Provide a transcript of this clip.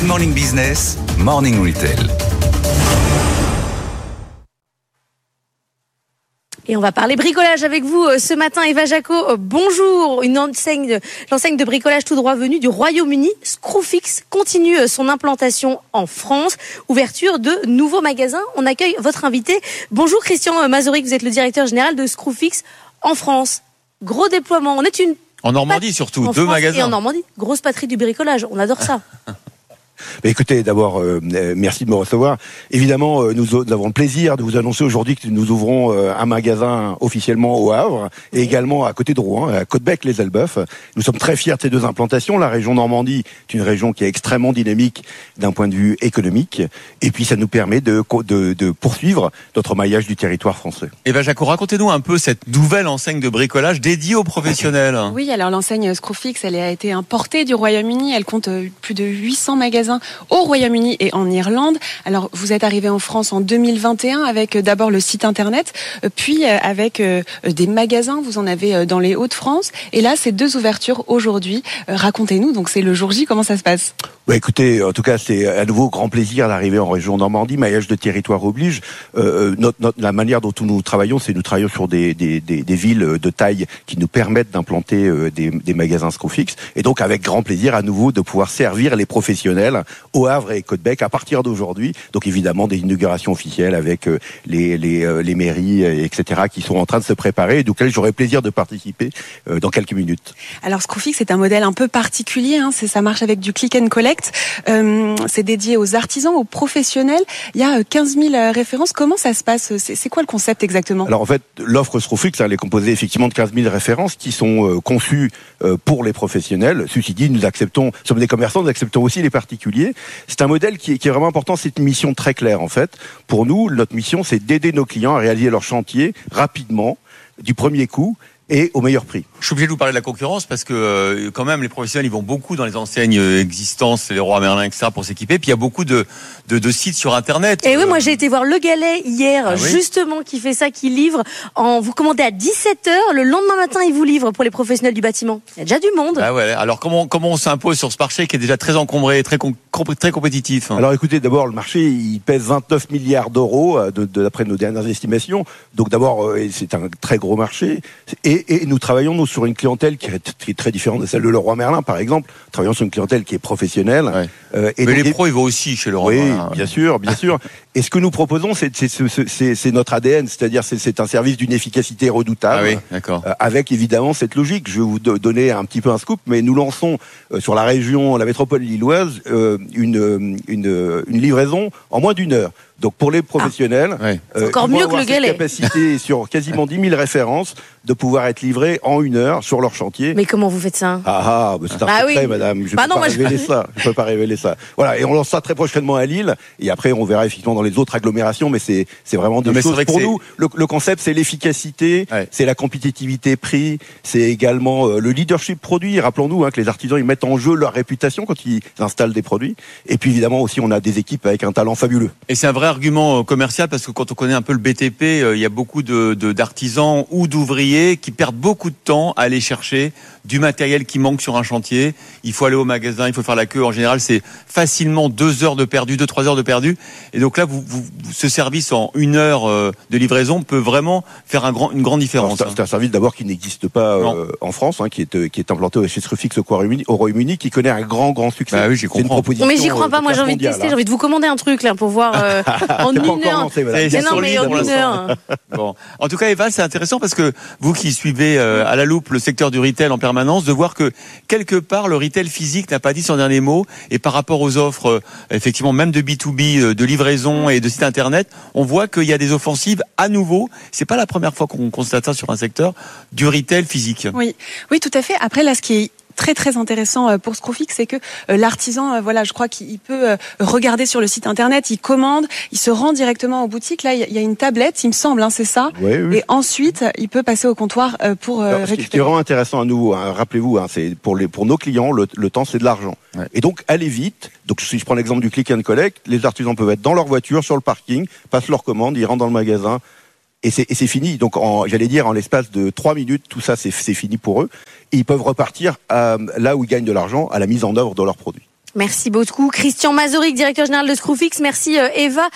Good Morning Business, Morning Retail. Et on va parler bricolage avec vous euh, ce matin, Eva Jaco. euh, Bonjour, une enseigne, l'enseigne de bricolage tout droit venue du Royaume-Uni, Screwfix, continue euh, son implantation en France. Ouverture de nouveaux magasins. On accueille votre invité. Bonjour Christian Mazoric, vous êtes le directeur général de Screwfix en France. Gros déploiement. On est une En Normandie surtout, en deux France magasins. Et en Normandie, grosse patrie du bricolage. On adore ça. Bah, écoutez, d'abord, euh, euh, merci de me recevoir. Évidemment, euh, nous, avons le plaisir de vous annoncer aujourd'hui que nous ouvrons euh, un magasin officiellement au Havre et également à côté de Rouen, à Côte-Bec-les-Elbeuf. Nous sommes très fiers de ces deux implantations. La région Normandie est une région qui est extrêmement dynamique d'un point de vue économique. Et puis, ça nous permet de, co- de, de poursuivre notre maillage du territoire français. Eva Jaco, racontez-nous un peu cette nouvelle enseigne de bricolage dédiée aux professionnels. Oui, alors l'enseigne Screwfix, elle a été importée du Royaume-Uni. Elle compte plus de 800 magasins au Royaume-Uni et en Irlande. Alors, vous êtes arrivé en France en 2021 avec euh, d'abord le site internet, euh, puis euh, avec des magasins. Vous en avez dans les Hauts-de-France. Et là, c'est deux ouvertures aujourd'hui. Racontez-nous. Donc, c'est le jour J. Comment ça se passe? Bah, écoutez, en tout cas, c'est à nouveau grand plaisir d'arriver en région Normandie. Maillage de territoire oblige. Euh, notre, notre- la manière dont nous travaillons, c'est nous travaillons sur des, des, des, des villes de taille qui nous permettent d'implanter des, des magasins Screwfix. Et donc, avec grand plaisir, à nouveau, de pouvoir servir les professionnels au Havre et Côte-Bec à partir d'aujourd'hui. Donc, évidemment, des inaugurations officielles avec euh, les, les, euh, les mairies, euh, etc., qui sont en train de se préparer et auxquelles j'aurai plaisir de participer dans quelques minutes. Alors Screwfix c'est un modèle un peu particulier, hein. ça marche avec du click and collect. Euh, c'est dédié aux artisans, aux professionnels. Il y a euh, 15 000 euh, références. Comment ça se passe? C'est quoi le concept exactement? Alors en fait, l'offre Screwfix, elle est composée effectivement de 15 000 références qui sont conçues pour les professionnels. Ceci dit, nous acceptons, nous sommes des commerçants, nous acceptons aussi les particuliers. C'est un modèle qui est, qui est vraiment important, c'est une mission très claire en fait. Pour nous, notre mission, c'est d'aider nos clients à réaliser leur chantier rapidement, du premier coup et au meilleur prix. Je suis obligé de vous parler de la concurrence parce que euh, quand même les professionnels ils vont beaucoup dans les enseignes euh, existantes, les rois Merlin, etc. pour s'équiper. Puis il y a beaucoup de, de, de sites sur Internet. Et oui, Euh, moi j'ai été voir Le Galet hier, Ah oui justement, qui fait ça, qui livre. En, vous commandez à 17h, le lendemain matin, il vous livre pour les professionnels du bâtiment. Il y a déjà du monde. Ah ouais. Alors comment comment on s'impose sur ce marché qui est déjà très encombré, très com- très compétitif. Alors écoutez, d'abord le marché il pèse 29 milliards d'euros euh, de, de- d'après nos dernières estimations. Donc d'abord euh, c'est un très gros marché et, et nous travaillons nous sur une clientèle qui est, qui est très différente de celle de Leroy Merlin par exemple. Nous travaillons sur une clientèle qui est professionnelle. Ouais. Euh, et Mais donc, les pros ils vont aussi chez le roi oui, Merlin. bien sûr, bien sûr. Et ce que nous proposons, c'est notre ADN, c'est-à-dire c'est- un service d'une efficacité Ah redoutable. oui, d'accord. Euh, avec évidemment cette logique. Je vais vous do- donner un petit peu un scoop, mais nous lançons euh, sur la région, la métropole lilloise, euh, une, euh, une, euh, une livraison en moins d'une heure. Donc pour les professionnels, Ouais. C'est encore ils vont mieux que avoir le cette Galet. capacité sur quasiment 10 000 références de pouvoir être livrés en une heure sur leur chantier. Mais comment vous faites ça? Ah ah, bah, c'est un Ah secret, oui. madame. Je ne Bah peux non, pas je- révéler ça. Je peux pas révéler ça. Voilà, et on lance ça très prochainement à Lille. Et après, on verra effectivement dans les autres agglomérations. Mais c'est c'est vraiment des Non, mais c'est choses vrai que pour nous. Le, le concept, c'est l'efficacité, Ouais. c'est la compétitivité prix, c'est également euh, le leadership produit. Rappelons-nous hein, que les artisans ils mettent en jeu leur réputation quand ils installent des produits. Et puis évidemment aussi, on a des équipes avec un talent fabuleux. Et c'est un vrai argument euh, commercial parce que quand on connaît un peu le BTP, euh, il y a beaucoup de de- d'artisans ou d'ouvriers qui perdent beaucoup de temps à aller chercher du matériel qui manque sur un chantier. Il faut aller au magasin, il faut faire la queue. En général, c'est facilement deux heures de perdu, deux trois heures de perdu. Et donc là, vous, ce service en une heure euh, de livraison peut vraiment faire un grand, une grande Alors, différence. C'est un- c'est un service d'abord qui n'existe pas euh, en France, hein, qui est qui est implanté chez Screwfix au Royaume-Uni, au Royaume-Uni, qui connaît un grand grand succès. Bah oui, j'y C'est une comprends. proposition. Mais j'y crois pas, moi j'ai envie de tester, j'ai hein. envie de vous commander un truc là pour voir euh, en une heure. Mais non, mais une heure. Bon. En tout cas, Eva, c'est intéressant parce que vous qui suivez euh, à la loupe le secteur du retail en permanence, de voir que quelque part le retail physique n'a pas dit son dernier mot et par rapport aux offres, euh, effectivement, même de B2B, euh, de livraison et de site internet, on voit qu'il y a des offensives à nouveau. C'est pas la première fois qu'on constate ça sur un secteur du retail physique. Oui, oui, tout à fait. Après, là, ce qui est très très intéressant pour Screwfix, c'est que l'artisan, voilà, je crois qu'il peut regarder sur le site internet, il commande, il se rend directement aux boutiques. Là, il y a une tablette, il me semble, hein, c'est ça. Oui, oui. Et ensuite, il peut passer au comptoir pour Alors, ce qui est récupérer. vraiment intéressant à nouveau, hein, rappelez-vous, hein, c'est pour les pour nos clients, le, le temps c'est de l'argent. Ouais. Et donc allez vite. Donc si je prends l'exemple du click and collect, les artisans peuvent être dans leur voiture, sur le parking, passent leur commande, ils rentrent dans le magasin. Et c'est, fini. Donc, j'allais dire, en l'espace de trois minutes, tout ça, c'est, fini pour eux. Ils peuvent repartir euh, là où ils gagnent de l'argent, à la mise en œuvre de leurs produits. Merci beaucoup. Christian Mazoric, directeur général de Screwfix. Merci euh, Eva